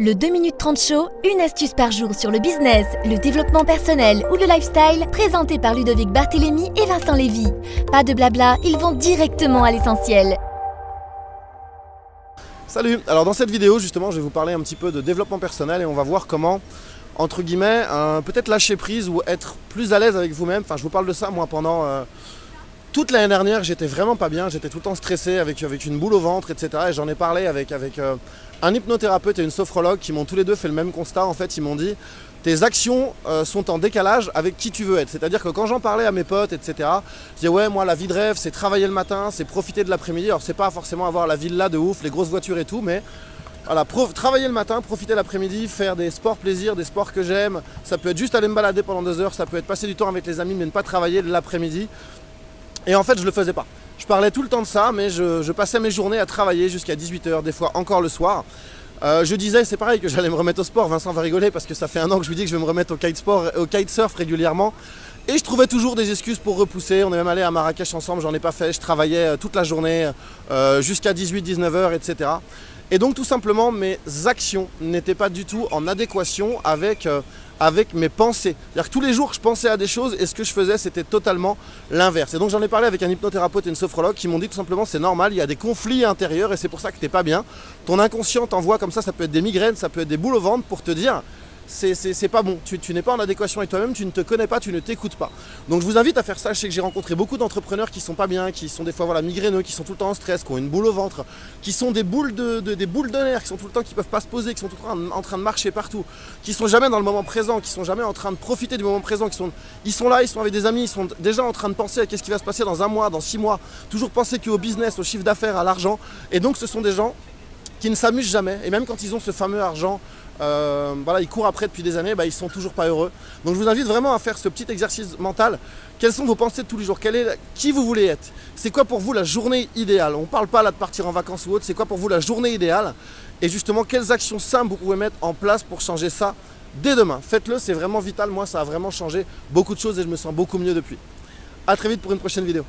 Le 2 minutes 30 show, une astuce par jour sur le business, le développement personnel ou le lifestyle, présenté par Ludovic Barthélémy et Vincent Lévy. Pas de blabla, ils vont directement à l'essentiel. Salut Alors dans cette vidéo justement je vais vous parler un petit peu de développement personnel et on va voir comment entre guillemets euh, peut-être lâcher prise ou être plus à l'aise avec vous-même. Enfin je vous parle de ça moi pendant euh, toute l'année dernière j'étais vraiment pas bien, j'étais tout le temps stressé avec, avec une boule au ventre etc. Et j'en ai parlé avec, avec euh, un hypnothérapeute et une sophrologue qui m'ont tous les deux fait le même constat. En fait, ils m'ont dit tes actions euh, sont en décalage avec qui tu veux être. C'est-à-dire que quand j'en parlais à mes potes, etc., je disais ouais, moi la vie de rêve, c'est travailler le matin, c'est profiter de l'après-midi. Alors c'est pas forcément avoir la villa de ouf, les grosses voitures et tout, mais voilà, travailler le matin, profiter l'après-midi, faire des sports plaisirs, des sports que j'aime. Ça peut être juste aller me balader pendant deux heures, ça peut être passer du temps avec les amis, mais ne pas travailler l'après-midi. Et en fait, je le faisais pas. Je parlais tout le temps de ça, mais je, passais mes journées à travailler jusqu'à 18h, des fois encore le soir. Euh, je disais, c'est pareil, que j'allais me remettre au sport. Vincent va rigoler parce que ça fait un an que je lui dis que je vais me remettre au kitesurf, kitesurf régulièrement. Et je trouvais toujours des excuses pour repousser. On est même allé à Marrakech ensemble, j'en ai pas fait. Je travaillais euh, toute la journée euh, jusqu'à 18-19h, etc. Et donc tout simplement, mes actions n'étaient pas du tout en adéquation avec avec mes pensées. C'est-à-dire que tous les jours, je pensais à des choses et ce que je faisais, c'était totalement l'inverse. Et donc j'en ai parlé avec un hypnothérapeute et une sophrologue qui m'ont dit tout simplement c'est normal, il y a des conflits intérieurs et c'est pour ça que t'es pas bien. Ton inconscient t'envoie comme ça, ça peut être des migraines, ça peut être des boules au ventre pour te dire c'est pas bon. Tu, n'es pas en adéquation avec toi-même, tu ne te connais pas, tu ne t'écoutes pas. Donc je vous invite à faire ça. Je sais que j'ai rencontré beaucoup d'entrepreneurs qui sont pas bien, qui sont des fois voilà, migraineux, qui sont tout le temps en stress, qui ont une boule au ventre, qui sont des boules de, boules de nerfs, qui sont tout le temps, qui peuvent pas se poser, qui sont tout le temps en, train de marcher partout, qui sont jamais dans le moment présent, qui sont jamais en train de profiter du moment présent, qui sont, ils sont là, ils sont avec des amis, ils sont déjà en train de penser à qu'est-ce qui va se passer dans un mois, dans six mois, toujours penser qu'au business, au chiffre d'affaires, à l'argent. Et donc ce sont des gens qui ne s'amusent jamais. Et même quand ils ont ce fameux argent, euh, voilà, ils courent après depuis des années, bah, ils sont toujours pas heureux. Donc je vous invite vraiment à faire ce petit exercice mental. Quelles sont vos pensées de tous les jours? Qui vous voulez être? C'est quoi pour vous la journée idéale? On ne parle pas là de partir en vacances ou autre, c'est quoi pour vous la journée idéale? Et justement, quelles actions simples vous pouvez mettre en place pour changer ça dès demain? Faites-le, c'est vraiment vital. Moi, ça a vraiment changé beaucoup de choses et je me sens beaucoup mieux depuis. A très vite pour une prochaine vidéo.